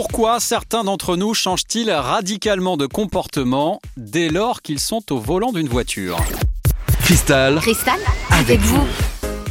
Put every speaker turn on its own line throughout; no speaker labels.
Pourquoi certains d'entre nous changent-ils radicalement de comportement dès lors qu'ils sont au volant d'une voiture
Cristal,
Cristal, avec vous.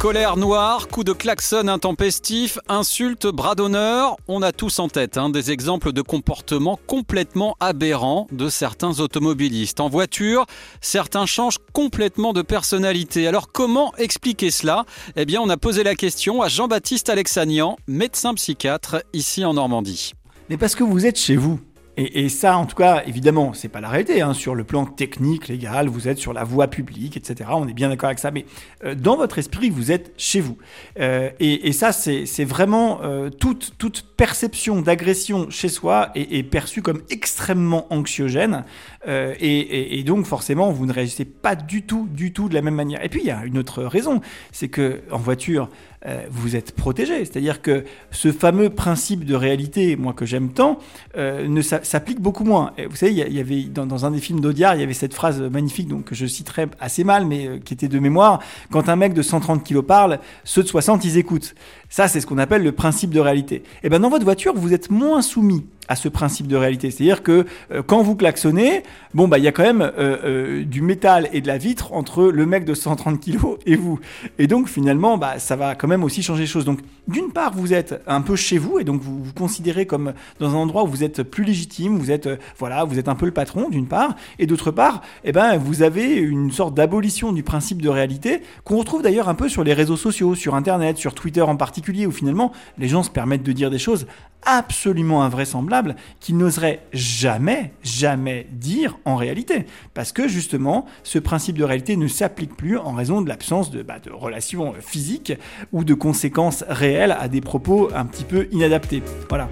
Colère noire, coup de klaxon intempestif, insulte, bras d'honneur, on a tous en tête hein, des exemples de comportements complètement aberrants de certains automobilistes. En voiture, certains changent complètement de personnalité. Alors comment expliquer cela? Eh bien on a posé la question à Jean-Baptiste Alexanian, médecin psychiatre ici en Normandie.
Mais parce que vous êtes chez vous. Et, ça, en tout cas, évidemment, c'est pas la réalité. Hein. Sur le plan technique, légal, vous êtes sur la voie publique, etc. On est bien d'accord avec ça. Mais euh, dans votre esprit, vous êtes chez vous. Euh, et, ça, c'est vraiment euh, toute, toute perception d'agression chez soi est, perçue comme extrêmement anxiogène. Et, et, donc, forcément, vous ne réagissez pas du tout, du tout de la même manière. Et puis, il y a une autre raison, c'est que en voiture, euh, vous êtes protégé. C'est-à-dire que ce fameux principe de réalité, moi que j'aime tant, euh, s'applique beaucoup moins. Vous savez, il y, avait dans, un des films d'Audiard, il y avait cette phrase magnifique donc que je citerai assez mal, mais euh, qui était de mémoire. Quand un mec de 130 kilos parle, ceux de 60 ils écoutent. Ça, c'est ce qu'on appelle le principe de réalité. Et eh ben dans votre voiture, vous êtes moins soumis à ce principe de réalité. C'est-à-dire que quand vous klaxonnez, bon bah il y a quand même du métal et de la vitre entre le mec de 130 kilos et vous. Et donc finalement, bah ça va quand même aussi changer les choses. Donc d'une part, vous êtes un peu chez vous et donc vous vous considérez comme dans un endroit où vous êtes plus légitime, vous êtes voilà, vous êtes un peu le patron d'une part, et d'autre part, eh ben vous avez une sorte d'abolition du principe de réalité qu'on retrouve d'ailleurs un peu sur les réseaux sociaux, sur Internet, sur Twitter en particulier, où finalement les gens se permettent de dire des choses absolument invraisemblables qu'ils n'oseraient jamais, jamais dire en réalité. Parce que justement, ce principe de réalité ne s'applique plus en raison de l'absence de, bah, de relations physiques ou de conséquences réelles à des propos un petit peu inadaptés. Voilà.